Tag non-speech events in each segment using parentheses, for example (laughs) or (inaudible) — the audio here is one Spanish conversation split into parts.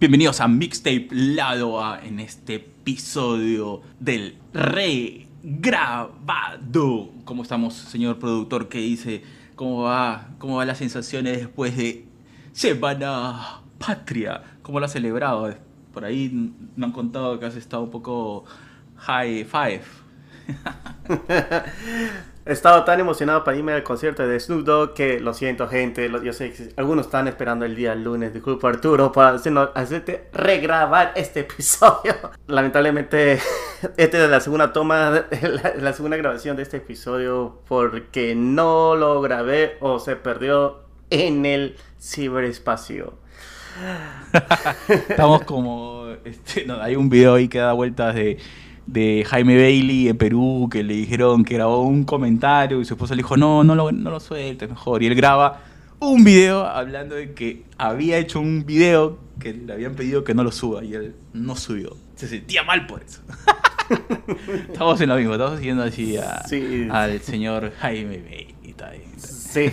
Bienvenidos a Mixtape Lado A en este episodio del regrabado. ¿Cómo estamos, señor productor? ¿Qué dice? ¿Cómo va? ¿Cómo van las sensaciones después de Semana Patria? ¿Cómo lo has celebrado? Por ahí me han contado que has estado un poco high five. (laughs) He estado tan emocionado para irme al concierto de Snoop Dogg que lo siento, gente. Yo sé que algunos están esperando el día lunes. Disculpa, Arturo, para hacerte regrabar este episodio. (laughs) Lamentablemente, (laughs) esta es la segunda toma, (laughs) la, la segunda grabación de este episodio porque no lo grabé o se perdió en el ciberespacio. Estamos como. Este, no, hay un video ahí que da vueltas de de Jaime Bailey en Perú que le dijeron que grabó un comentario y su esposa le dijo, no, no lo, no lo sueltes mejor. Y él graba un video hablando de que había hecho un video que le habían pedido que no lo suba y él no subió. Se sentía mal por eso. (laughs) estamos en lo mismo, estamos siguiendo así al señor Jaime Bailey. Sí.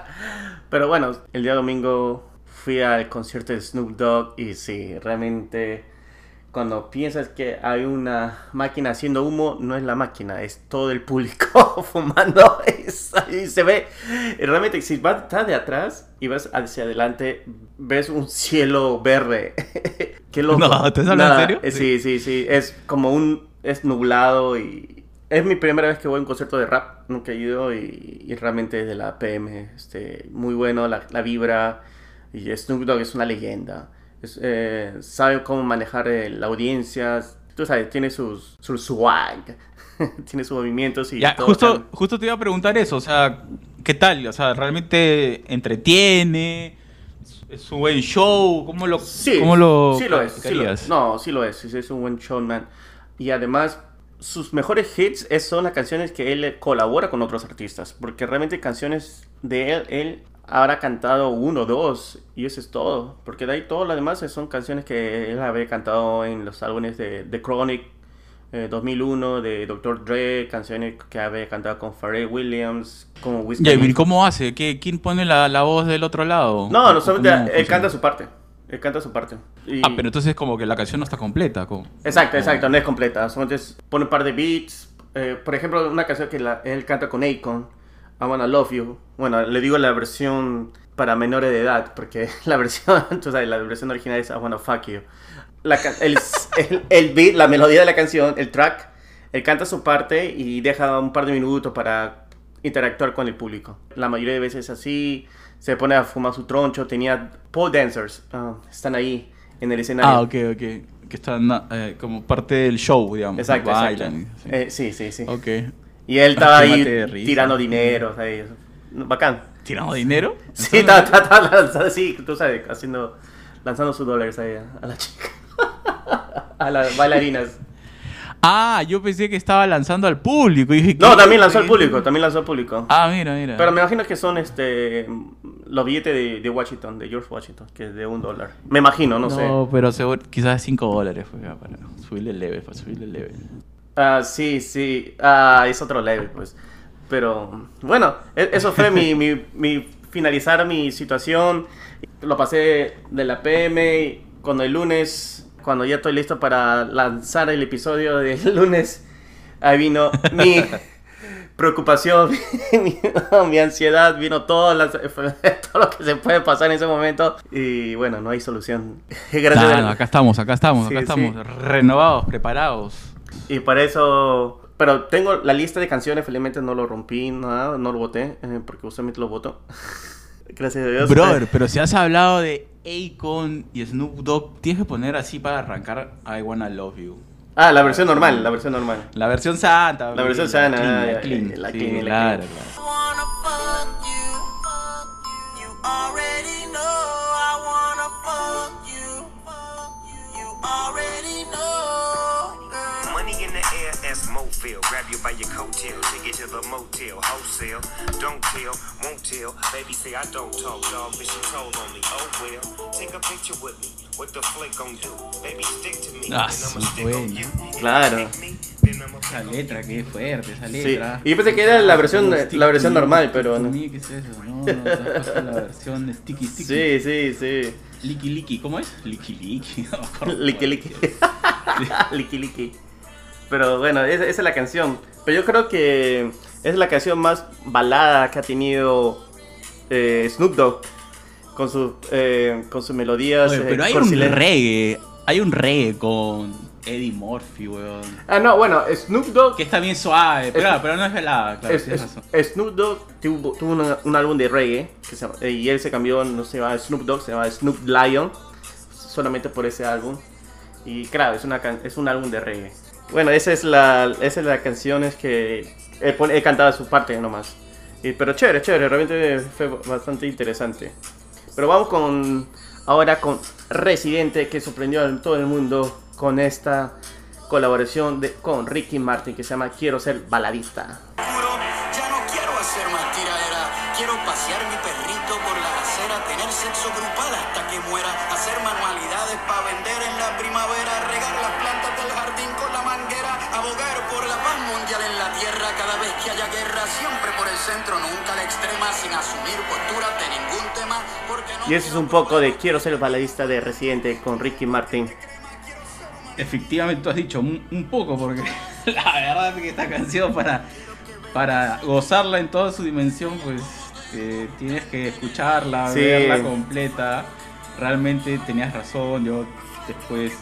(laughs) Pero bueno, el día domingo fui al concierto de Snoop Dogg y sí, realmente cuando piensas que hay una máquina haciendo humo, no es la máquina, es todo el público (laughs) fumando. y se ve, realmente, si vas de atrás y vas hacia adelante, ves un cielo verde. (laughs) Qué loco. No, ¿te hablas en serio? Eh, sí, sí, sí. Es como un. Es nublado y. Es mi primera vez que voy a un concierto de rap. Nunca he ido y, realmente de la PM. Este, muy bueno, la, la vibra. Y Snoop Dogg es una leyenda eh, sabe cómo manejar eh, la audiencia, tú sabes, tiene sus, swag, (laughs) tiene sus movimientos y justo, justo te iba a preguntar eso, o sea, ¿qué tal? O sea, ¿realmente entretiene? ¿Es un buen show? ¿Cómo lo, sí, cómo lo, sí lo es, sí lo. No, sí lo es, es un buen showman. Y además, sus mejores hits son las canciones que él colabora con otros artistas, porque realmente canciones de él, él habrá cantado uno dos y eso es todo. Porque de ahí todo lo demás son canciones que él había cantado en los álbumes de The Chronic 2001, eh, de Dr. Dre, canciones que había cantado con Pharrell Williams, como Wiz ¿Y cómo hace? ¿Qué, ¿Quién pone la, voz del otro lado? No, no solamente él canta su parte. Él canta su parte. Ah, pero entonces como que la canción no está completa. Exacto, exacto, no es completa. Solamente pone un par de beats. Eh, por ejemplo, una canción que él canta con Akon I Wanna Love You. Bueno, le digo la versión para menores de edad, porque (laughs) la versión, (laughs) tú sabes, la versión original es I Wanna Fuck You. La, (laughs) el, el, beat, la melodía de la canción, el track, él canta su parte y deja un par de minutos para interactuar con el público. La mayoría de veces así, se pone a fumar su troncho. Tenía pole dancers, ah, están ahí en el escenario. Ah, ok, ok. Que están eh, como parte del show, digamos. Exacto, Bailan, Sí. Eh, sí, sí, sí. Ok. Y él estaba ahí tirando dinero, ¿sabes? Bacán. ¿Tirando dinero? (laughs) Sí, estaba, estaba, lanzando, sí, tú sabes, haciendo, lanzando sus dólares ahí a la chica. (laughs) a las bailarinas. Ah, yo pensé que estaba lanzando al público. no, también lanzó al público, también lanzó al público. Ah, mira, mira. Pero me imagino que son este los billetes de, de Washington, de George Washington, que es de un dólar. Me imagino, no, sé. No, pero seguro, quizás cinco dólares fue para subirle el leve, para subirle el leve. Ah, sí, sí. Ah, es otro level, pues. Pero bueno, e-, eso fue mi, mi, mi, finalizar mi situación. Lo pasé de la PM. Cuando el lunes, cuando ya estoy listo para lanzar el episodio del (laughs) lunes, ahí vino mi (laughs) preocupación, (laughs) mi, ansiedad, vino todo, todo lo que se puede pasar en ese momento. Y bueno, no hay solución. acá estamos, acá estamos, acá estamos, renovados, preparados. Y para eso... Pero tengo la lista de canciones, felizmente no lo rompí, nada, no lo voté, eh, porque usualmente lo voto. (laughs) Gracias a Dios. Brother, pero si has hablado de Akon y Snoop Dogg, tienes que poner así para arrancar I Wanna Love You. Ah, la versión normal, la versión normal. La versión santa. La versión santa. La clean, la clean, claro, feel. Grab you by your coattail, take it to the motel, wholesale. Don't tell, won't tell. Baby say I don't talk, dog, but she told on me. Oh well, take a picture with me. What the flick gon' do? Baby stick to me, ah, and I'ma stick on you. Claro. Esa letra, qué fuerte, esa letra. Sí. Y yo pensé que era la versión, la versión normal, pero no. ¿Qué es eso? No, no, la versión sticky sticky. Sí, sí, sí. Liki Liki, ¿cómo es? Liki Liki. (laughs) No. Liki Liki. (laughs) Liki Liki. Pero bueno, esa, esa es la canción. Pero yo creo que es la canción más balada que ha tenido eh, Snoop Dogg con, su, eh, con sus melodías. Oye, eh, pero hay un reggae. Hay un reggae con Eddie Murphy, weón. Ah, no, bueno, Snoop Dogg. Que está bien suave. Pero, Es- pero no es velada, claro, es- tienes razón. Snoop Dogg tuvo, tuvo una- un álbum de reggae que se y él se cambió, no se llama Snoop Dogg, se llama Snoop Lion, solamente por ese álbum. Y claro, es, una, es un álbum de reggae. Bueno, esa es la, esa es la canción es que he, pon- he cantado su parte nomás. Y- pero chévere, chévere, realmente fue bastante interesante. Pero vamos con ahora con Residente que sorprendió a todo el mundo con esta colaboración de, con Ricky Martin que se llama Quiero ser baladista. Juro, ya no quiero hacer más tiradera. Quiero pasear mi perrito por la acera, tener sexo grupal hasta que muera, hacer manualidades para vender en la primavera, regar las plantas del jardín con la manguera, abogar por la paz mundial en la tierra cada vez que haya guerra, siempre por el centro, nunca a la extrema, sin asumir posturas de ningún tema, porque no Y eso es un poco de Quiero ser baladista de Residente con Ricky Martin. Efectivamente, tú has dicho un, un poco, porque (laughs) la verdad es que esta canción para, para gozarla en toda su dimensión, pues eh, tienes que escucharla, Sí. verla completa. Realmente tenías razón, yo después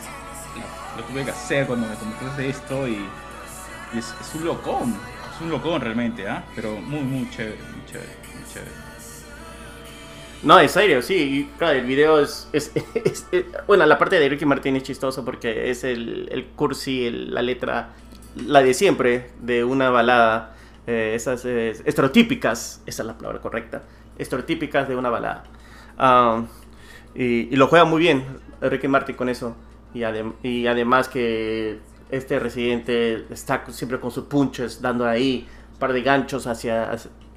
lo, lo tuve que hacer cuando me comentaste esto y, y es, es un locón, es un locón realmente, ¿ah? Pero muy, muy chévere, muy chévere, muy chévere. No, en serio, sí. claro, el video (laughs) es, Bueno, la parte de Ricky Martin es chistoso porque es el, cursi, el- la letra, la de siempre de una balada. eh, esas estereotípicas, esa es la palabra correcta. Estereotípicas de una balada. Ah, y, lo juega muy bien Ricky Martin con eso. Y, adem- y además que este residente está siempre con sus punches, dando ahí un par de ganchos hacia,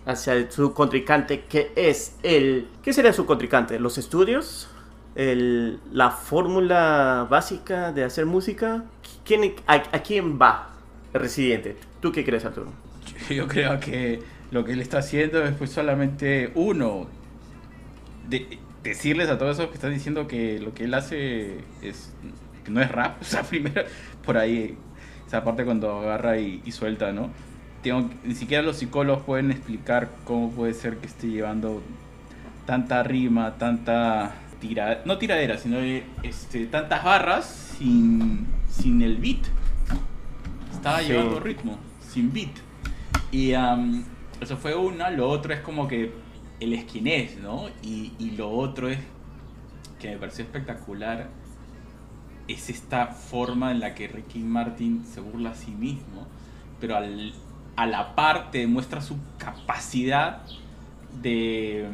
hacia el- su contrincante, que es el... ¿Qué sería su contrincante? ¿Los estudios? El- ¿La fórmula básica de hacer música? ¿Quién, a, a quién va el residente? ¿Tú qué crees, Arturo? (laughs) Yo creo que lo que él está haciendo es pues solamente uno. De, decirles a todos esos que están diciendo que lo que él hace es que no es rap. (laughs) O sea, primero por ahí esa parte cuando agarra y, y suelta, ¿no? Tengo, ni siquiera los psicólogos pueden explicar cómo puede ser que esté llevando tanta rima, tanta tira, no tiradera, sino este, tantas barras sin, sin el beat. Estaba Sí. llevando ritmo, sin beat. Y eso fue una. Lo otro es como que él es quien es, ¿no? Y, y lo otro es que me pareció espectacular. Es esta forma en la que Ricky Martin se burla a sí mismo, pero al- a la par te demuestra su capacidad de,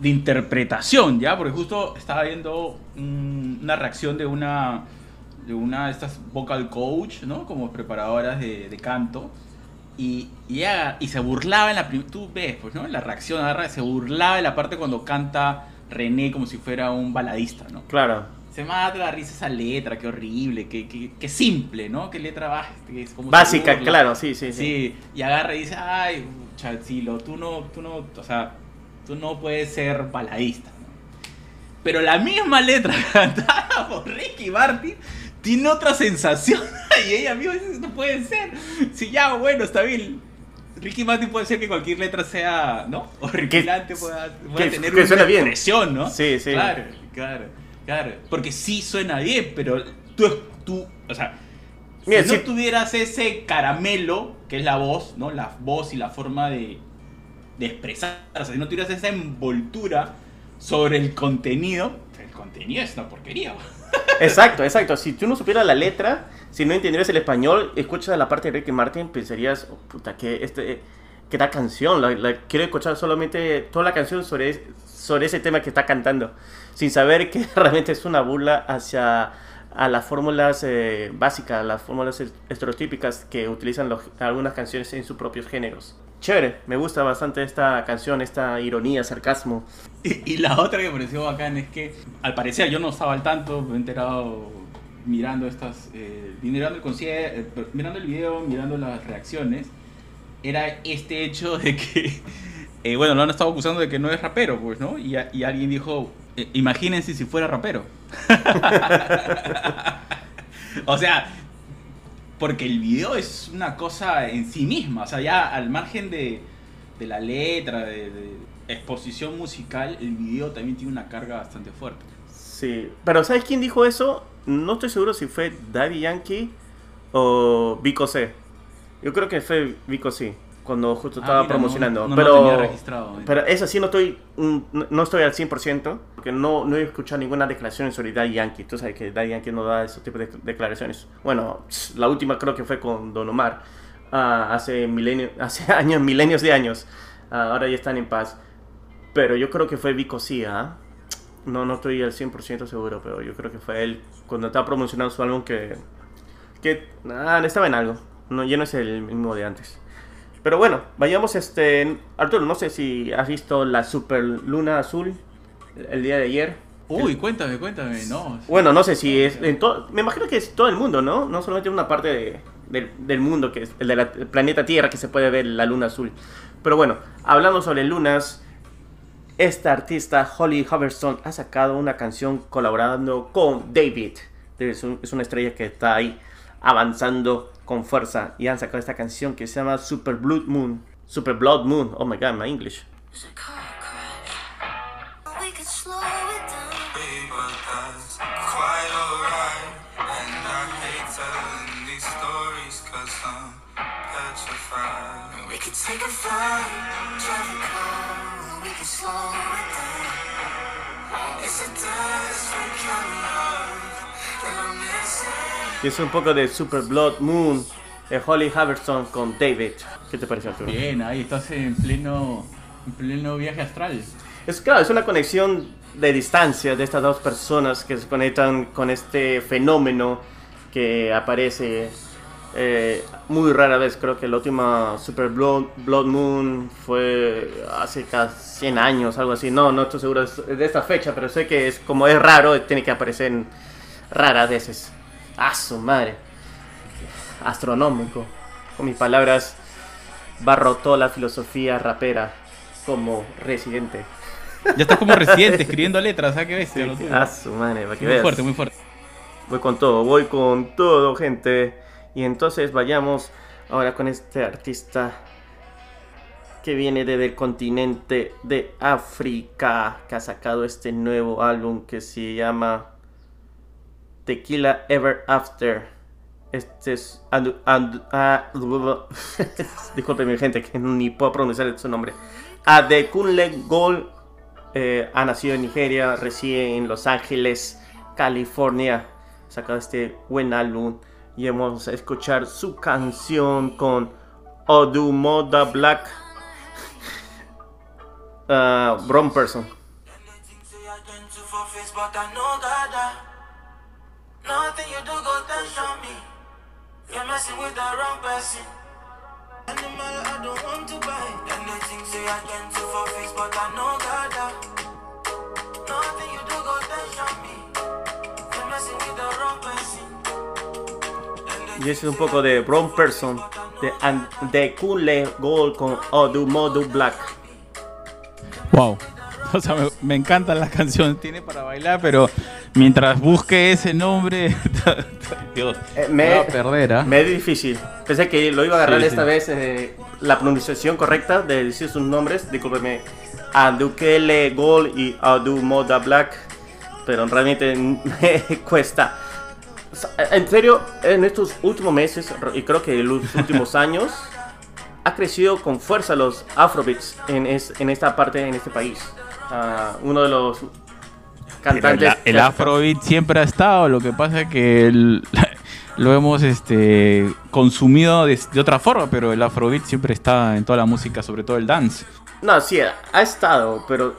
de interpretación, ¿ya? Porque justo estaba viendo un- una reacción de una de una de estas vocal coach, ¿no? Como preparadoras de, de canto. Y, y, se burlaba en la Tú ves, pues, ¿no? La reacción agarra, se burlaba en la parte cuando canta René como si fuera un baladista, ¿no? Claro. Se mata la risa esa letra, qué horrible, qué, qué, qué simple, ¿no? Qué letra es como se Básica, claro, sí, sí, sí. Sí, y agarra y dice, ay, Chachilo, tú no, tú no, o sea, tú no puedes ser baladista. ¿no? Pero la misma letra (laughs) cantada por Ricky Martin tiene otra sensación. (laughs) y ella misma dice, no puede ser. Si ya, bueno, está bien. Ricky Martin puede ser que cualquier letra sea, ¿no? Horripilante, pueda, pueda que- tener que una bien. expresión, ¿no? Sí, sí. Claro, claro, claro. Porque sí suena bien, pero tú, tú o sea, Mira, si no sí. tuvieras ese caramelo, que es la voz, ¿no? La voz y la forma de, de expresar, o si no tuvieras esa envoltura sobre el contenido, el contenido es una porquería. (laughs) Exacto, exacto. Si tú no supieras la letra, si no entendieras el español, escuchas la parte de Ricky Martin, pensarías, oh, puta, que este, que esta canción, la, la- quiero escuchar solamente toda la canción sobre, sobre ese tema que está cantando, sin saber que (laughs) realmente es una burla hacia a las fórmulas eh, básicas, las fórmulas est- estereotípicas que utilizan los- algunas canciones en sus propios géneros. Chévere, me gusta bastante esta canción, esta ironía, sarcasmo. Y, (laughs) y la otra que me pareció bacán es que, al parecer, yo no estaba al tanto, me he enterado mirando estas, eh, mirando el concierto, mirando el video, mirando las reacciones, era este hecho de que, (laughs) eh, bueno, lo han estado acusando de que no es rapero, pues, ¿no? Y, y alguien dijo, eh, imagínense si fuera rapero. (laughs) o sea, porque el video es una cosa en sí misma. O sea, ya al margen de, de la letra, de, de exposición musical, el video también tiene una carga bastante fuerte. Sí, pero ¿sabes quién dijo eso? No estoy seguro si fue Daddy Yankee o Vico C. Yo creo que fue Vico C, cuando justo Ah, estaba mira, promocionando. no- no lo pero, tenía registrado, eh. pero eso sí no estoy, no no estoy al 100%, porque no, no he escuchado ninguna declaración sobre Daddy Yankee. Tú sabes que Daddy Yankee no da ese tipo de declaraciones. Bueno, la última creo que fue con Don Omar, ah, hace, milenio, (laughs) hace años, milenios de años. Ah, ahora ya están en paz. Pero yo creo que fue Vico C, ¿ah? No, no estoy al 100% seguro, pero yo creo que fue él cuando estaba promocionando su álbum que... Que ah, estaba en algo. No, ya no es el mismo de antes. Pero bueno, vayamos este... Arturo, no sé si has visto la super luna azul el día de ayer. Uy, cuéntame, cuéntame, no. Bueno, no sé si es... En to- me imagino que es todo el mundo, ¿no? No solamente una parte de- del, del mundo, que es el del planeta Tierra, que se puede ver la luna azul. Pero bueno, hablando sobre lunas, esta artista, Holly Huberstone, ha sacado una canción colaborando con David. Es, un- es una estrella que está ahí avanzando con fuerza. Y han sacado esta canción que se llama Super Blood Moon. Super Blood Moon. Oh my god, my English. Take a flight, drive a car. We could slow it down. It's a desperate kind of love that I'm missing. Y es un poco de Super Blood Moon de Holly Huberstone con David. ¿Qué te parece, Arturo? Bien, ahí estás en pleno, en pleno viaje astral. Es claro, es una conexión de distancia de estas dos personas que se conectan con este fenómeno que aparece eh, muy rara vez. Creo que la última Super Blood, Blood Moon fue hace casi 100 años, algo así. No, no estoy seguro de esta fecha, pero sé que es como es raro, tiene que aparecer raras veces. ¡Ah, su madre! Astronómico. Con mis palabras, barro toda la filosofía rapera como residente. Ya estás como residente escribiendo letras, ¿sabes qué bestia? tuyo? Ah, su madre, para que muy veas. fuerte, muy fuerte. Voy con todo, voy con todo, gente. Y entonces vayamos ahora con este artista que viene desde el continente de África, que ha sacado este nuevo álbum que se llama Tequila Ever After. Este es. ah, (laughs) Disculpen, gente, que ni puedo pronunciar su nombre. Adekunle Gold eh, ha nacido en Nigeria, reside en Los Ángeles, California. Sacado este buen álbum y vamos a escuchar su canción con Odumoda Black. (laughs) Uh, Brown Person. Ah. Nothing you do go tension me. You're messing with the wrong person. Animal I don't want to buy. Anything say I tend to for face, but I know God. ah. Nothing you do go tension me. You're messing with the wrong person. Y ese es un poco de Brown Person de, An- de Kule Gold con Odumodu Black. Wow. (laughs) O sea, me, me encantan las canciones, tiene para bailar, pero mientras busque ese nombre, (laughs) Dios, Eh, me me- va a perder, ¿ah? Me es difícil. Pensé que lo iba a agarrar Sí, esta sí. vez eh, la pronunciación correcta de decir sus nombres. Discúlpeme. Adukele Gold y Adumoda Black. Pero realmente (laughs) me cuesta. En serio, en estos últimos meses, y creo que en los últimos (laughs) años, ha crecido con fuerza los afrobeats en, es- en esta parte, en este país. Ah, uno de los cantantes. la- el afrobeat siempre ha estado, lo que pasa es que el- (laughs) lo hemos este, consumido de, de otra forma, pero el afrobeat siempre está en toda la música, sobre todo el dance. No, sí, ha estado, pero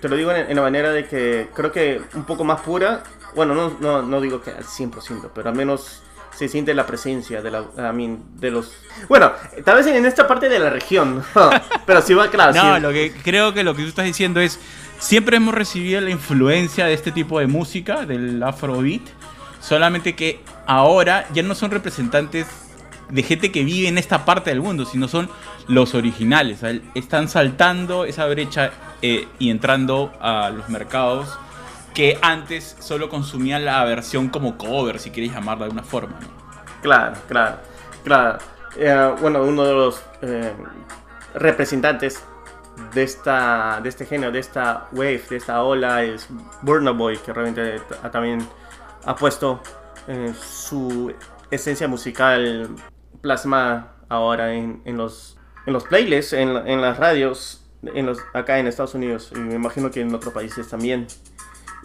te lo digo en, en la manera de que creo que un poco más pura. Bueno, no, no, no digo que al 100%, pero al menos se siente la presencia de, la, I mean, de los... Bueno, tal vez en esta parte de la región, (laughs) pero sí va claro. No, sí. lo que creo que lo que tú estás diciendo es, siempre hemos recibido la influencia de este tipo de música, del afrobeat, solamente que ahora ya no son representantes de gente que vive en esta parte del mundo, sino son los originales. Están saltando esa brecha eh, y entrando a los mercados que antes solo consumían la versión como cover, si quieres llamarla de alguna forma. ¿no? Claro, claro, claro. Eh, bueno, uno de los eh, representantes de esta de este género, de esta wave, de esta ola es Burna Boy, que realmente ta- también ha puesto eh, su esencia musical plasmada ahora en, los en los playlists, en, la- en las radios, en los, acá en Estados Unidos y me imagino que en otros países también.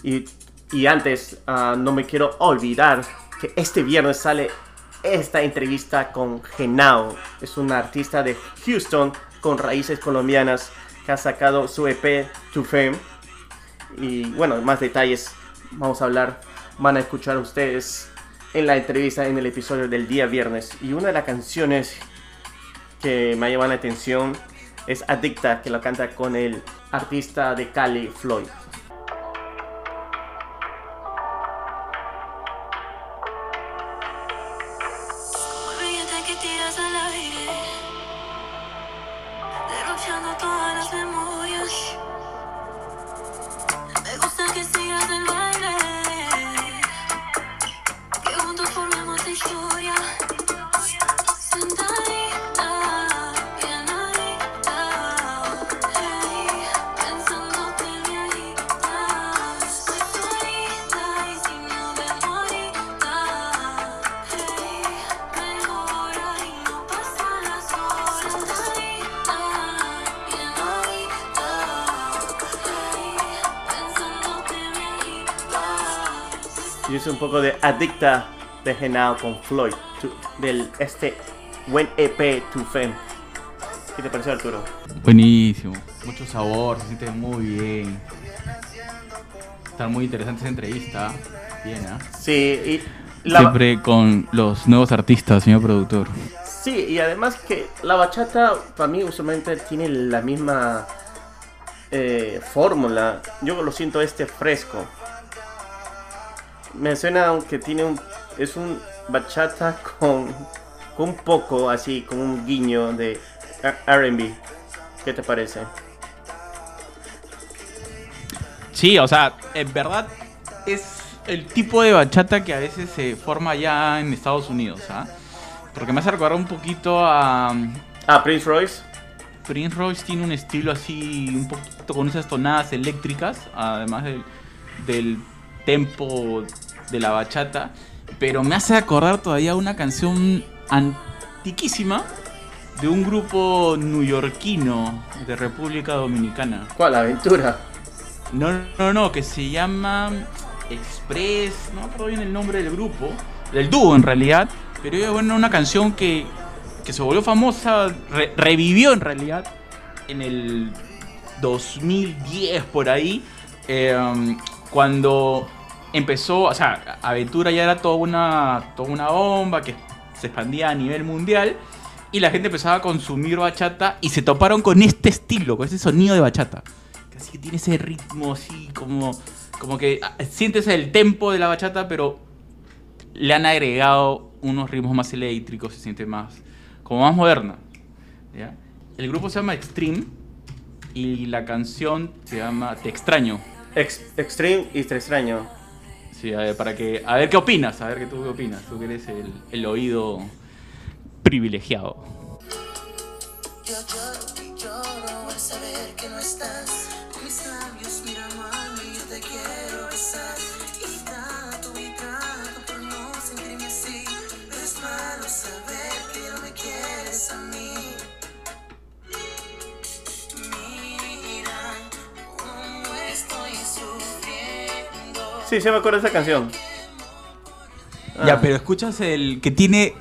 Y, antes, ah, no me quiero olvidar que este viernes sale esta entrevista con Genao. Es una artista de Houston con raíces colombianas que ha sacado su EP To Fame. Y bueno, más detalles vamos a hablar, van a escuchar ustedes en la entrevista en el episodio del día viernes. Y una de las canciones que me ha llamado la atención es Adicta, que lo canta con el artista de Cali, Floyd. Agita. Y es un poco de Adicta de Genao con Floyd, tu- del este buen EP To Fame. ¿Qué te pareció Arturo? Buenísimo, mucho sabor, se siente muy bien. Está muy interesante esa entrevista. Bien, ¿ah? Sí, y la, Siempre con los nuevos artistas, señor productor. sí, y además que la bachata para mí usualmente tiene la misma eh, fórmula. Yo lo siento este fresco. Me suena aunque tiene un es un bachata con, con un poco así, con un guiño de R&B. ¿Qué te parece? Sí, o sea, en verdad es el tipo de bachata que a veces se forma ya en Estados Unidos, ¿ah? Porque me hace recordar un poquito a Ah, Prince Royce. Prince Royce tiene un estilo así, un poquito con esas tonadas eléctricas, además del, del tempo de la bachata. Pero me hace acordar todavía una canción antiquísima de un grupo neoyorquino de República Dominicana. ¿Cuál? Aventura. No, no, no, que se llama Express, no me acuerdo bien el nombre del grupo, del dúo en realidad, pero es bueno, una canción que, que se volvió famosa, re- revivió en realidad en el 2010 por ahí, eh, cuando empezó, o sea, Aventura ya era toda una, toda una bomba que se expandía a nivel mundial. Y la gente empezaba a consumir bachata y se toparon con este estilo, con ese sonido de bachata. Que que tiene ese ritmo así como, como que ah, sientes el tempo de la bachata, pero le han agregado unos ritmos más eléctricos, se siente más, como más moderna. El grupo se llama Extreme y la canción se llama Te extraño. Ex- Extreme y Te extraño. Sí, a ver, para que, a ver qué opinas, a ver qué tú qué opinas, tú que eres el, el oído privilegiado. Yo lloro y lloro al saber que no estás. Mis labios, mira mami, yo te quiero besar. Sí, se me acuerda de esa canción. Ya, Ah. pero escuchas el que tiene.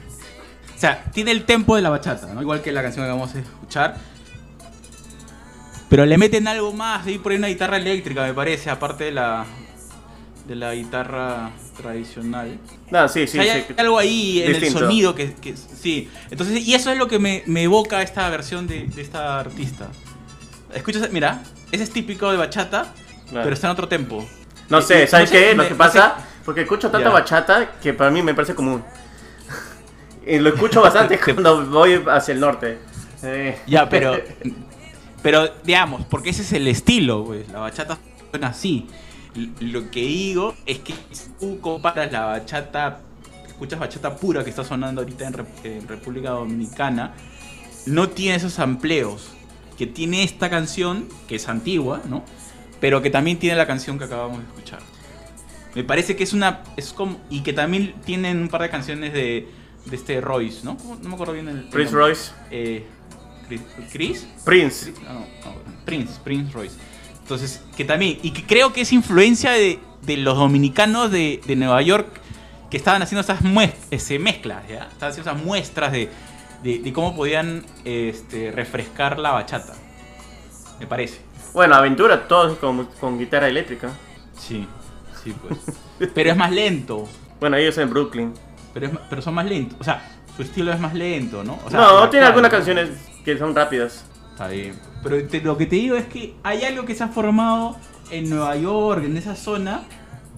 O sea, tiene el tempo de la bachata, ¿no? Igual que la canción que vamos a escuchar. Pero le meten algo más, ahí por ahí una guitarra eléctrica, me parece, aparte de la. de la guitarra tradicional. No, sí, sí, O sea, hay sí. algo ahí en Distinto. el sonido que, que- sí. Entonces, y eso es lo que me, me evoca esta versión de, de esta artista. Escuchas, mira, ese es típico de bachata, Claro. pero está en otro tempo. No sé, Eh, ¿sabes no sé, qué? Lo que pasa, porque escucho tanta bachata que para mí me parece común. (laughs) y lo escucho bastante (laughs) cuando voy hacia el norte. Eh, Ya, pero. (laughs) Pero, digamos, porque ese es el estilo, pues. La bachata suena así. Lo que digo es que si tú comparas la bachata, escuchas bachata pura que está sonando ahorita en, en República Dominicana, no tiene esos amplios que tiene esta canción, que es antigua, ¿no? Pero que también tiene la canción que acabamos de escuchar. Me parece que es una. Es como. Y que también tienen un par de canciones de. De este Royce, ¿no? No me acuerdo bien el. Prince nombre. Royce. Eh, Chris- ¿Chris? Prince. No, no, no, Prince, Prince Royce. Entonces, que también, y que creo que es influencia de, de los dominicanos de, de Nueva York que estaban haciendo esas mezclas, ¿ya? Estaban haciendo esas muestras de, de- de cómo podían este, refrescar la bachata. Me parece. Bueno, Aventura, todos con, con guitarra eléctrica. Sí, sí, pues. (laughs) Pero es más lento. Bueno, ellos en Brooklyn. Pero, es, pero son más lentos. O sea, su estilo es más lento, ¿no? O sea, no, tiene algunas canciones que son rápidas. Está bien. Pero te- lo que te digo es que hay algo que se ha formado en Nueva York, en esa zona,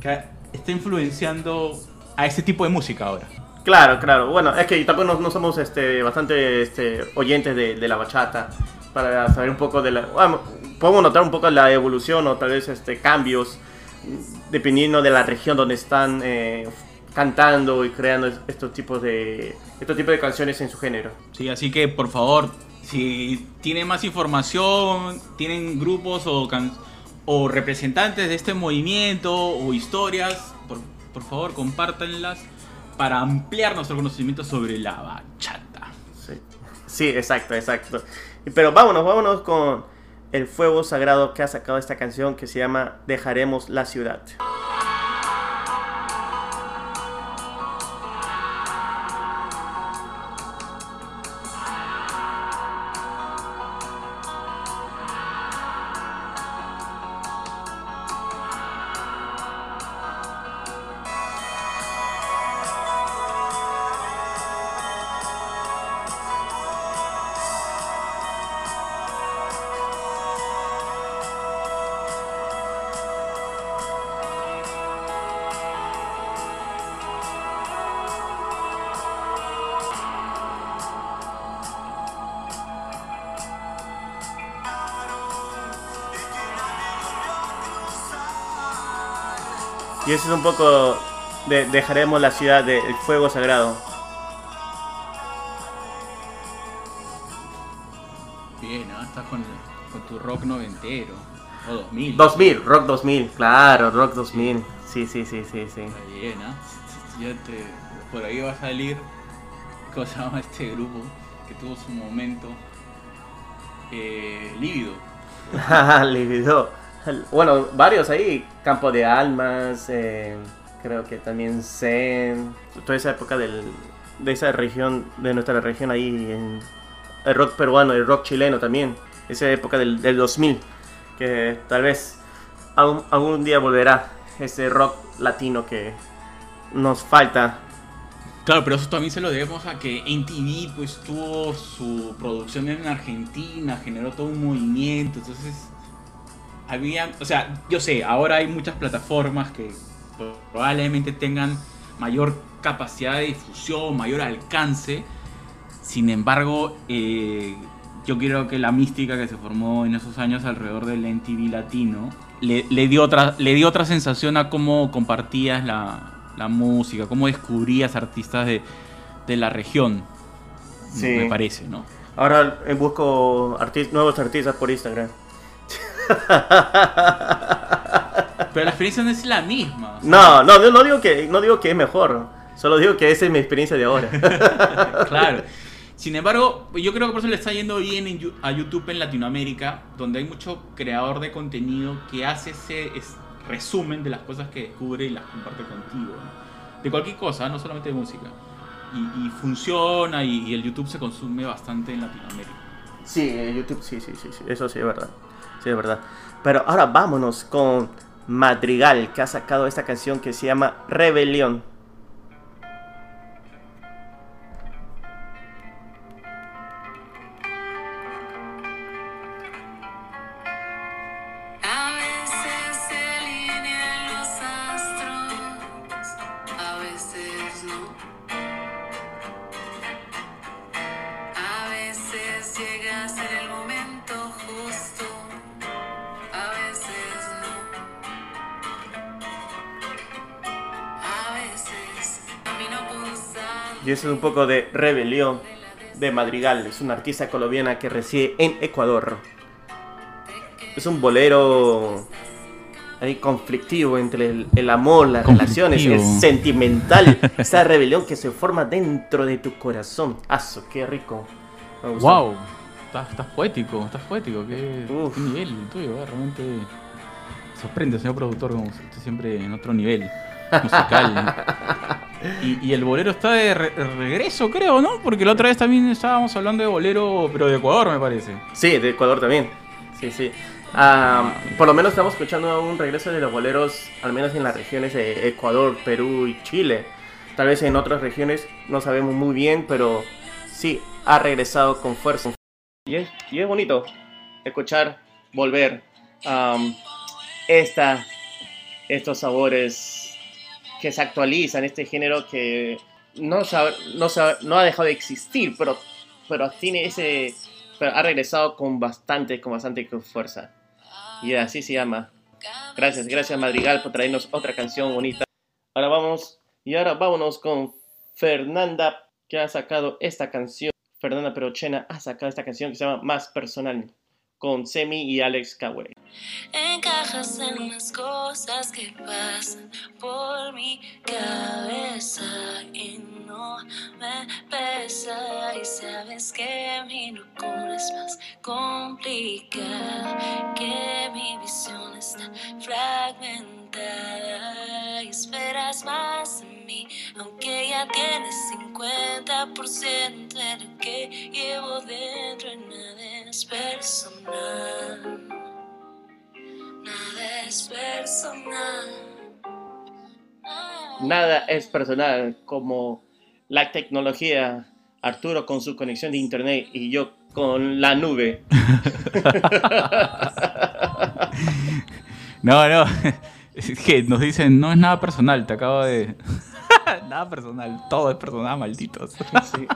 que está influenciando a ese tipo de música ahora. Claro, claro. Bueno, es que tampoco no, no somos este, bastante este, oyentes de, de la bachata para saber un poco de la... Bueno, podemos notar un poco la evolución o tal vez este, cambios dependiendo de la región donde están eh, cantando y creando es- estos tipos de estos tipos de canciones en su género. Sí, así que por favor, si tienen más información, tienen grupos o, can- o representantes de este movimiento o historias, por, por favor compártanlas para ampliar nuestro conocimiento sobre la bachata. Sí. sí, exacto, exacto. Pero vámonos, vámonos con el fuego sagrado que ha sacado esta canción que se llama Dejaremos la ciudad. Y eso es un poco de Dejaremos la ciudad del fuego sagrado. Bien, ¿ah? estás con, con tu rock noventero. O 2000. 2000, Rock 2000, claro, Rock 2000. Sí, sí, sí, sí, sí. Está bien, ¿ah? Ya te, por ahí va a salir. ¿Cómo se llama este grupo? Que tuvo su momento. Eh, lívido. (laughs) Libido. Bueno, varios ahí. Campo de Almas, eh, creo que también Zen. Toda esa época del, de esa región, de nuestra región ahí. En, el rock peruano, el rock chileno también. Esa época del, del 2000. Que tal vez algún, algún día volverá ese rock latino que nos falta. Claro, pero eso también se lo debemos a que NTV pues tuvo su producción en Argentina, generó todo un movimiento, entonces había, o sea, yo sé, ahora hay muchas plataformas que probablemente tengan mayor capacidad de difusión, mayor alcance, sin embargo, eh, yo creo que la mística que se formó en esos años alrededor del NTV latino le, le dio, otra, le dio otra sensación a cómo compartías la, la música, cómo descubrías artistas de, de la región, Sí. me parece, ¿no? Ahora eh, busco artis- nuevos artistas por Instagram. Pero la experiencia no es la misma. o sea, No, no, no digo que no digo que es mejor. Solo digo que esa es mi experiencia de ahora. (laughs) Claro. Sin embargo, yo creo que por eso le está yendo bien en a YouTube en Latinoamérica, donde hay mucho creador de contenido que hace ese es- resumen de las cosas que descubre y las comparte contigo. ¿no? De cualquier cosa, no solamente de música. Y, y funciona y, y el YouTube se consume bastante en Latinoamérica. Sí, YouTube, sí, sí, sí, sí, eso sí es verdad. Sí, es verdad. Pero ahora vámonos con Madrigal, que ha sacado esta canción que se llama Rebelión. Es un poco de rebelión de Madrigal. Es una artista colombiana que reside en Ecuador. Es un bolero ahí conflictivo entre el, el amor, las relaciones, el sentimental. (laughs) Esa rebelión que se forma dentro de tu corazón. ¡Aso, qué rico! Wow, estás, estás poético, estás poético, qué, qué nivel el tuyo, eh, realmente sorprende, señor productor, como usted siempre en otro nivel musical. (laughs) y, y el bolero está de re- regreso, creo, ¿no? Porque la otra vez también estábamos hablando de bolero, pero de Ecuador, me parece. Sí, de Ecuador también. Sí, sí. Ah, por lo menos estamos escuchando un regreso de los boleros, al menos en las regiones de Ecuador, Perú y Chile. Tal vez en otras regiones no sabemos muy bien, pero sí, ha regresado con fuerza. Y es, y es bonito escuchar, volver am, esta, estos sabores que se actualizan, este género que no, sabe- no, sabe- no ha dejado de existir, pero, pero tiene ese pero ha regresado con bastante, con bastante fuerza. Y así se llama. Gracias, gracias Madrigal por traernos otra canción bonita. Ahora vamos, y ahora vámonos con Fernanda, que ha sacado esta canción. Fernanda Perochena ha sacado esta canción que se llama Más Personal, con Semi y Alex Coway. Encajas en las cosas que pasan por mi cabeza y no me pesa. Y sabes que mi locura es más complicada, que mi visión está fragmentada. Y esperas más de mí, aunque ya tienes 50% de lo que llevo dentro y nada es personal. Es personal. Nada es personal como la tecnología, Arturo con su conexión de internet y yo con la nube. (laughs) No, no, es que nos dicen, no es nada personal, te acabo de... (laughs) nada personal, todo es personal, malditos. Sí.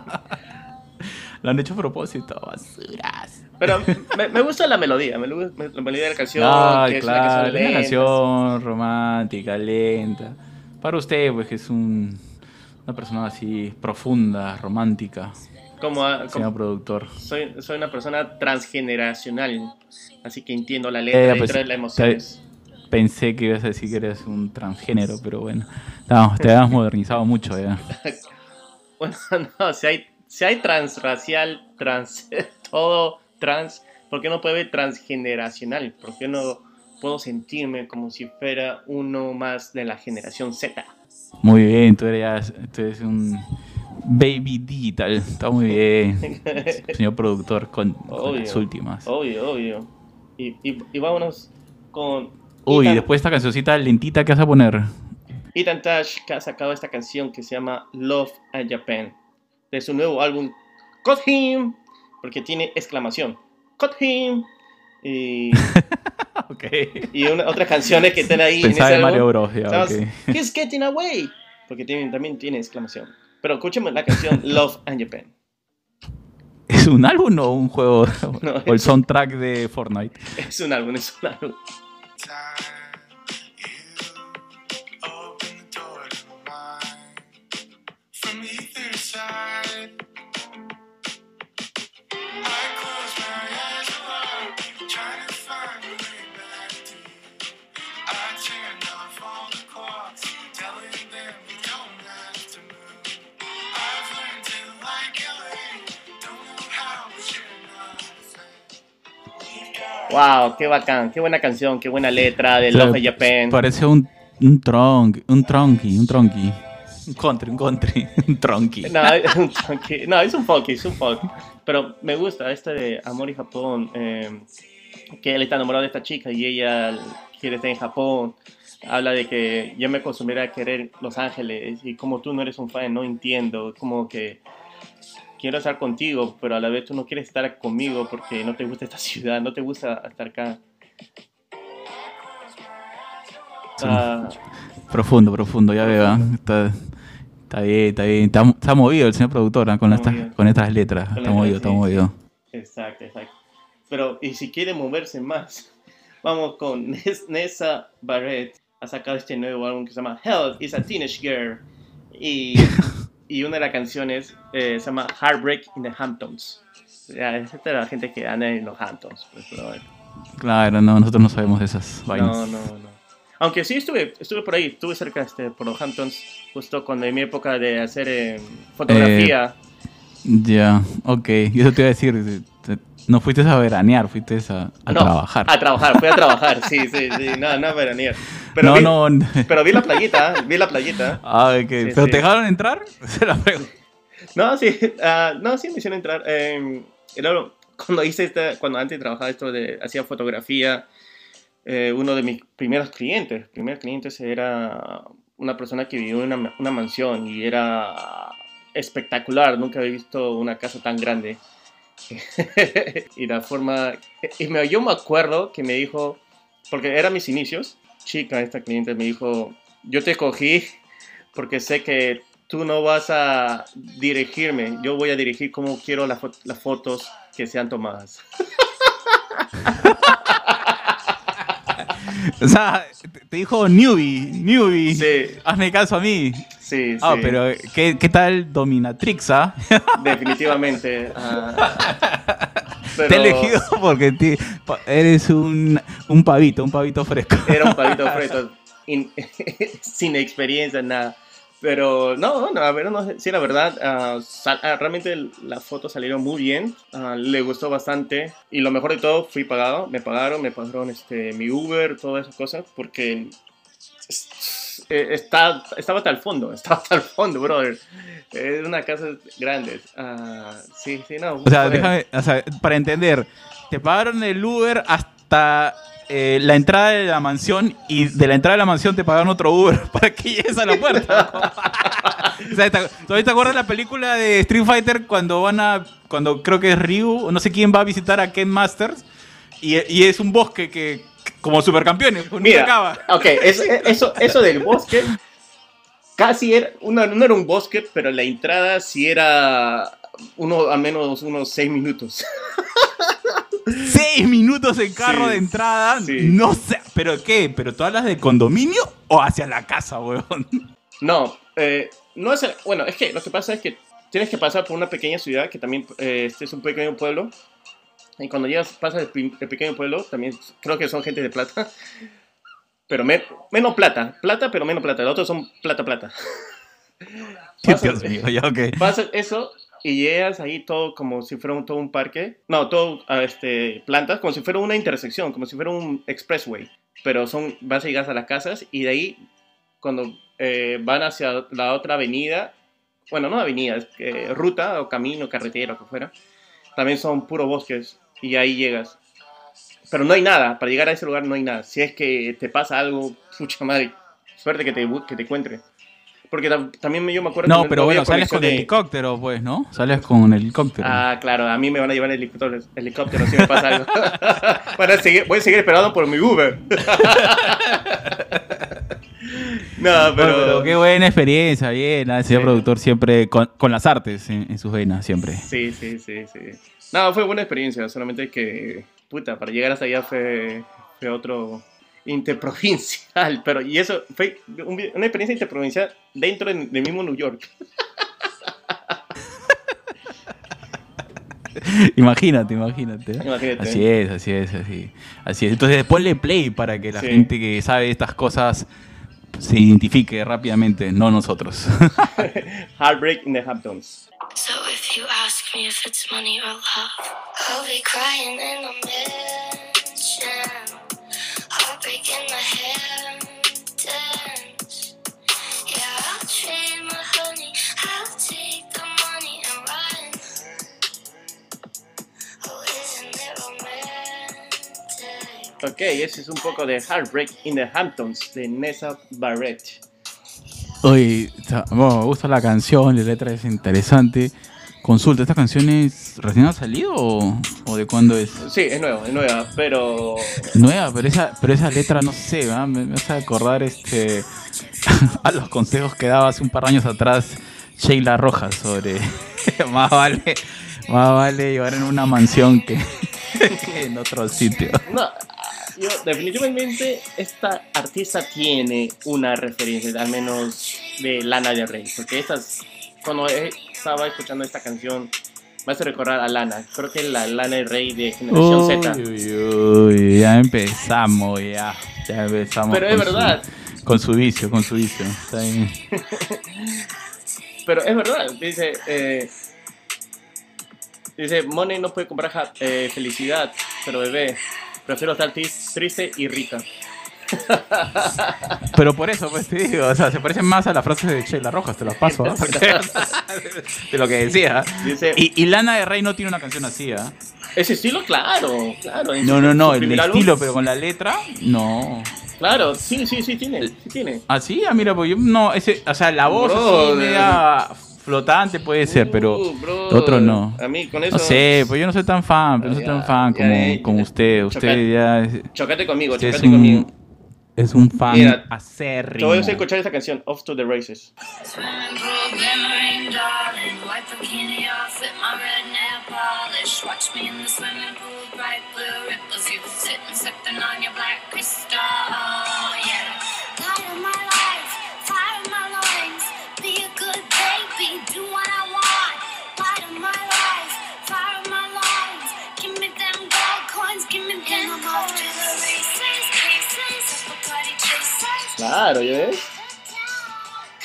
Lo han hecho a propósito, basuras. Pero me, me gusta la melodía, me, me- la melodía de la canción. Que claro, es una canción una lenta. canción romántica, lenta. Para usted, pues, que es un, una persona así profunda, romántica, Como, como- señor productor. soy, soy una persona transgeneracional, así que entiendo la letra Eh, y pues, trae las emociones. Pensé que ibas a decir que eres un transgénero, pero bueno. No, te habías modernizado mucho ya. (laughs) Bueno, (laughs) no, si hay, si hay transracial, trans, (laughs) todo trans, ¿por qué no puede haber transgeneracional? ¿Por qué no puedo sentirme como si fuera uno más de la generación Z? Muy bien, tú eres, tú eres un baby digital. Está muy bien, (laughs) señor productor, con, las últimas. Obvio, obvio. Y, y, y vámonos con Uy, Ethan- después esta cancioncita lentita que vas a poner. Ethan Tash que ha sacado esta canción que se llama Love and Japan de su nuevo álbum Cut Him porque tiene exclamación Cut Him y, (laughs) y una- otras canciones que están ahí Pensaba en ese Mario álbum. Bros. He's getting away porque tiene- también tiene exclamación pero escuchemos la canción (laughs) Love and Japan ¿Es un álbum o un juego? (laughs) No, o el soundtrack de Fortnite. es un álbum es un álbum wow qué bacán qué buena canción qué buena letra de Love and Japan Parece un, un tronc, un tronqui, un tronqui. Un country, un country, (laughs) un tronqui. No, es (laughs) un funky- no, es un folk, es un folk. Pero me gusta este de Amor y Japón, eh, que él está enamorado de esta chica y ella quiere estar en Japón. Habla de que yo me acostumbré a querer Los Ángeles y como tú no eres un fan, no entiendo. Como que quiero estar contigo, pero a la vez tú no quieres estar conmigo porque no te gusta esta (laughs) ciudad, no te gusta estar acá. Ah, Profundo, profundo, ya veo. ¿ah? Está, está bien, está bien. Está, está movido el señor productor ¿ah? con, Está estas, con estas letras. Con Está movido, está sí. movido. Exacto, exacto. Pero, y si quiere moverse más, (laughs) vamos con Nes- Nessa Barrett. Ha sacado este nuevo álbum que se llama Health is a Teenage Girl. Y (laughs) y una de las canciones eh, se llama Heartbreak in the Hamptons. Ya, es de la gente que anda en los Hamptons. Pues, pero. Claro, no, nosotros no sabemos de esas vainas. No, no, no. Aunque sí estuve, estuve por ahí, estuve cerca este, por los Hamptons, justo cuando en mi época de hacer eh, fotografía. Ya, ok. Y eso te iba a decir, no fuiste a veranear, fuiste a, a No, trabajar. A trabajar, fui a trabajar, sí, sí, sí. No, no, veranear. Pero, no, vi, no. pero vi la playita, vi la playita. Ah, ok. ¿Pero sí. te dejaron entrar? (laughs) Se la pregunto. No, sí, ah, no, sí me hicieron entrar. eh, era lo- cuando hice esta, cuando antes trabajaba esto de, hacía fotografía, eh, uno de mis primeros clientes, primeros clientes era una persona que vivía en una, una mansión y era espectacular, nunca había visto una casa tan grande. (laughs) y la forma, y me, yo me acuerdo que me dijo, porque eran mis inicios, chica, esta cliente me dijo, yo te cogí porque sé que tú no vas a dirigirme, yo voy a dirigir cómo quiero la las fotos que sean tomadas. (laughs) (laughs) O sea, te dijo newbie, newbie. Sí. Hazme caso a mí. Sí, Ah, sí, pero ¿qué, qué tal Dominatrix, ah? (laughs) definitivamente. ah, Te he elegido porque eres un, un pavito, un pavito fresco. Era un pavito (laughs) fresco, in- sin experiencia, nada. Pero no, no, a ver, no sé, sí, la verdad, sal- ah, realmente las fotos salieron muy bien, ah, le gustó bastante y lo mejor de todo, fui pagado, me pagaron, me pagaron este, mi Uber, todas esas cosas, porque eh, está, estaba hasta el fondo, (laughs) estaba hasta el fondo, brother. Es una casa grande. sí, sí, no. O sea, déjame, o sea, para entender, te pagaron el Uber hasta eh, la entrada de la mansión y de la entrada de la mansión te pagaron otro Uber (laughs) para que llegues a la puerta. (laughs) o sea, ¿te, ¿todavía te acuerdas la película de Street Fighter cuando van a, cuando creo que es Ryu, o no sé quién va a visitar a Ken Masters y, y es un bosque que, como supercampeones, Mira, acaba. ok, es- eso, eso del bosque, casi era, una- no era un bosque, pero la entrada sí era uno, al menos unos seis minutos. (laughs) Seis minutos en carro Sí, de entrada, sí. no sé, pero ¿qué? ¿Pero tú hablas de condominio o hacia la casa, weón? No, eh, no es, el- bueno, es que lo que pasa es que tienes que pasar por una pequeña ciudad, que también eh, este es un pequeño pueblo, y cuando llegas, pasas el, pequeño pueblo, también creo que son gente de plata, pero me- menos plata, plata, pero menos plata, los otros son plata, plata. (laughs) Dios mío, ya ok. Pasas eso y llegas ahí todo como si fuera un, todo un parque. No, todo ah, este, plantas, como si fuera una intersección, como si fuera un expressway. Pero son, vas a llegar a las casas y de ahí, cuando eh, van hacia la otra avenida, bueno, no avenida, es que ruta o camino, carretera, lo que fuera, también son puros bosques y ahí llegas. Pero no hay nada, para llegar a ese lugar no hay nada. Si es que te pasa algo, pucha madre, suerte que te, que te encuentre. Porque tam- también yo me acuerdo No, pero bueno, sales con el de- helicóptero, pues, ¿no? Sales con el helicóptero. Ah, claro, a mí me van a llevar helicóptero, helicóptero si me pasa algo. (laughs) Van a seguir- voy a seguir esperando por mi Uber. (laughs) no, pero, pero qué buena experiencia, bien. El señor Sí. productor siempre con, con las artes en, en sus venas, siempre. Sí, sí, sí, sí. No, fue buena experiencia, solamente que, puta, para llegar hasta allá fue, fue otro interprovincial, (laughs) pero y eso fue un una experiencia interprovincial dentro de- del mismo New York. (laughs) Imagínate, imagínate. Imagínate. Así es, así es, así. Así es. Entonces ponle play para que la Sí. gente que sabe estas cosas se identifique rápidamente, no nosotros. (laughs) Heartbreak in the Hamptons. So if you ask me if it's money or love, I'll be crying in a mansion. Ok, ese es un poco de Heartbreak in the Hamptons de Nessa Barrett. Oye, bueno, me gusta la canción, la letra es interesante. Consulta, ¿esta canción es recién ha salido o, o de cuándo es? Sí, es nueva, es nueva, pero Nueva, pero esa, pero esa letra no sé, me, me hace acordar este (laughs) a los consejos que daba hace un par de años atrás Sheila Rojas sobre (laughs) más vale, más vale llevar en una mansión que (laughs) en otro sitio. no, yo, definitivamente esta artista tiene una referencia, al menos de Lana del Rey, porque estas cuando estaba escuchando esta canción, me hace recordar a Lana. Creo que la Lana el Rey de Generación Z. Uy, ya empezamos, ya. Ya empezamos. Pero es su- verdad. con su vicio, con su vicio. Está bien. (laughs) Pero es verdad, dice, eh, dice, Money no puede comprar ja- eh, felicidad, pero bebé, prefiero estar triste y rica. (laughs) Pero por eso, pues te digo, o sea, se parecen más a las frases de Sheila Rojas, te las paso, ¿ah? (laughs) Porque- de lo que decía. Dice, Y, y Lana de Rey no tiene una canción así, ¿ah? ese estilo, claro, claro. No, no, no, el estilo, pero con la letra, no. Claro, sí, sí, sí tiene, sí tiene. Así, ah, mira, pues yo no, ese, o sea, la voz así Brother. media flotante puede ser, pero Uh, bro, otro no. A mí con eso... No sé, pues yo no soy tan fan, pero no soy tan fan ya, como, ya, como ya. usted. Usted Chocate. ya es, Chocate conmigo, usted es chocate conmigo. un, es un fan Mira, Te acérrimo. voy a escuchar esta canción, Off to the Races. Claro, ¿ya ves?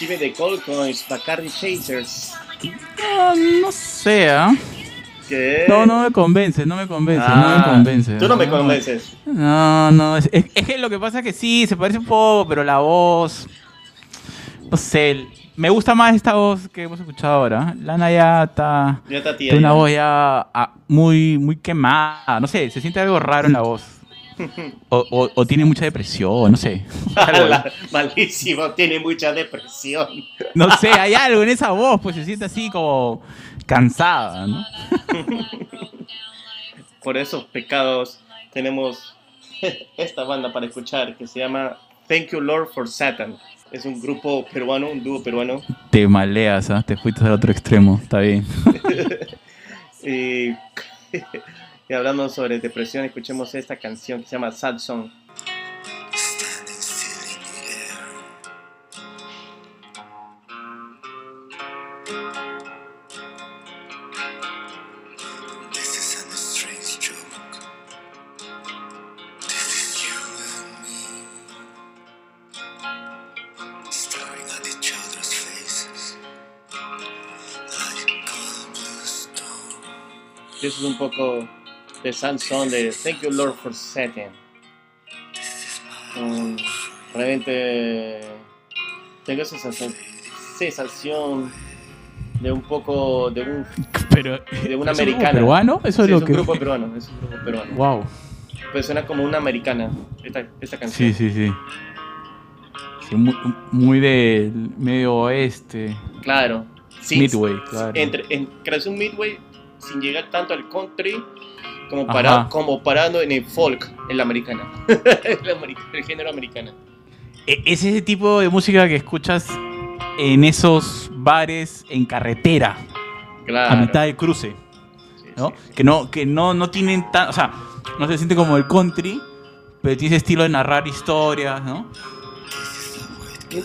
Me the Gold Coins, Bacardi Chasers. No, no sé, ¿ah? ¿Qué? No, no me convence, no me convence, no me Ah, convence. Tú no me convences. No, no, es, es- es que lo que pasa es que sí, se parece un poco, pero la voz, no sé, me gusta más esta voz que hemos escuchado ahora. Lana ya está, Ya está tía. tiene una voz ya ah, muy, muy quemada, no sé, se siente algo raro en la voz. O, o- o tiene mucha depresión, no sé. (laughs) Malísimo, tiene mucha depresión. No sé, hay algo en esa voz, pues se siente así como cansada, ¿no? (laughs) Por esos pecados tenemos (laughs) esta banda para escuchar que se llama Thank You Lord for Satan. Es un grupo peruano, un dúo peruano. Te maleas, ¿ah? te fuiste al otro extremo, está bien. Y, y hablando sobre depresión, escuchemos esta canción que se llama Sad Song. Eso es un poco de Sad Song de Thank You Lord for Satan. Mm, realmente tengo esa sensación, sensación de un poco de un Pero, de una ¿es un peruano? Eso Sí, es lo un que... grupo peruano, es un grupo peruano. Wow. Pues suena como una americana esta, esta canción. Sí, sí, sí. Sí, muy, muy del medio oeste. Claro. Sí, Midway, claro. Entre, en, creación Midway sin llegar tanto al country como, para, como parando en el folk, en la americana. (laughs) el, género americana. E- Es ese tipo de música que escuchas en esos bares en carretera, Claro. a mitad de cruce, Sí, ¿no? sí. Que no, que no, no tienen tan, o sea, no se siente como el country, pero tiene ese estilo de narrar historias, ¿no?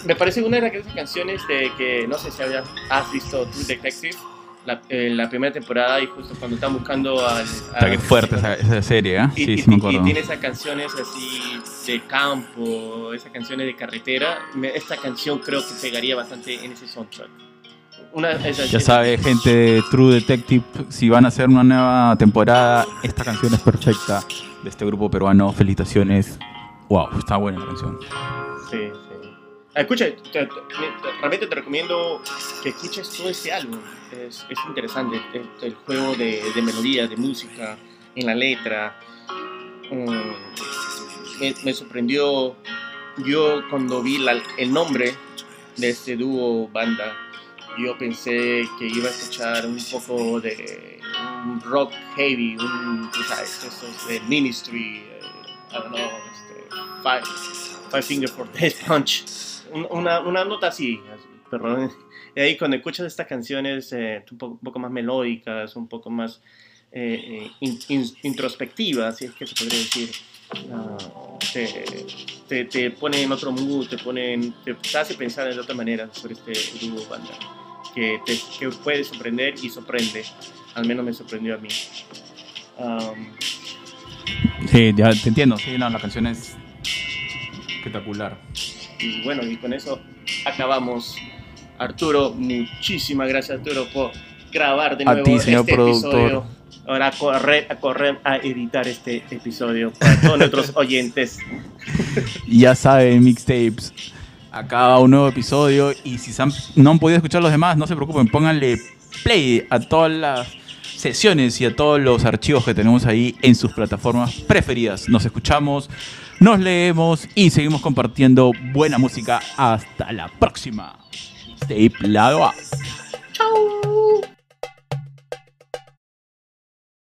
Me parece una de esas canciones de que no sé si habías, has visto True Detective, la, eh, la primera temporada y justo cuando están buscando al... Está que fuerte esa, esa serie, ¿eh? Y, Sí, y- sí me y acuerdo. tiene esas canciones así de campo, esas canciones de carretera. Esta canción creo que pegaría bastante en ese soundtrack. Una, esa- Ya sabe, gente de True Detective, si van a hacer una nueva temporada, esta canción es perfecta de este grupo peruano. Felicitaciones. Wow, está buena la canción. Sí, Escucha, te- te- realmente te recomiendo que escuches todo este álbum. Es, es interesante el, juego de, melodía, de música, en la letra. Mm, me, me sorprendió yo cuando vi la- el nombre de este dúo banda. Yo pensé que iba a escuchar un poco de un rock heavy, un, tú sabes, estos de Ministry, eh, I don't know, este, Five, Five Finger for Death Punch. Un- Una, una nota así, perdón. Y (laughs) ahí cuando escuchas estas canciones eh, un, poco, un poco más melódicas, un poco más eh, eh, in- in- introspectivas, si es que se podría decir, ah, te, te, te pone en otro mood, te, pone te, hace pensar de otra manera sobre este dúo banda. que, te, que puede sorprender y sorprende. Al menos me sorprendió a mí. Um, Sí, ya te entiendo. Sí, no, la canción es espectacular. y bueno, y con eso acabamos. Arturo, muchísimas gracias Arturo por grabar de A nuevo ti, señor este productor. episodio. Ahora a correr, a correr a editar este episodio para todos nuestros (laughs) oyentes. Ya saben, mixtapes. Acaba un nuevo episodio. Y si han- no han podido escuchar los demás, no se preocupen. Pónganle play a todas las sesiones y a todos los archivos que tenemos ahí en sus plataformas preferidas. Nos escuchamos, nos leemos y seguimos compartiendo buena música. Hasta la próxima. Mixtape lado A. Chao.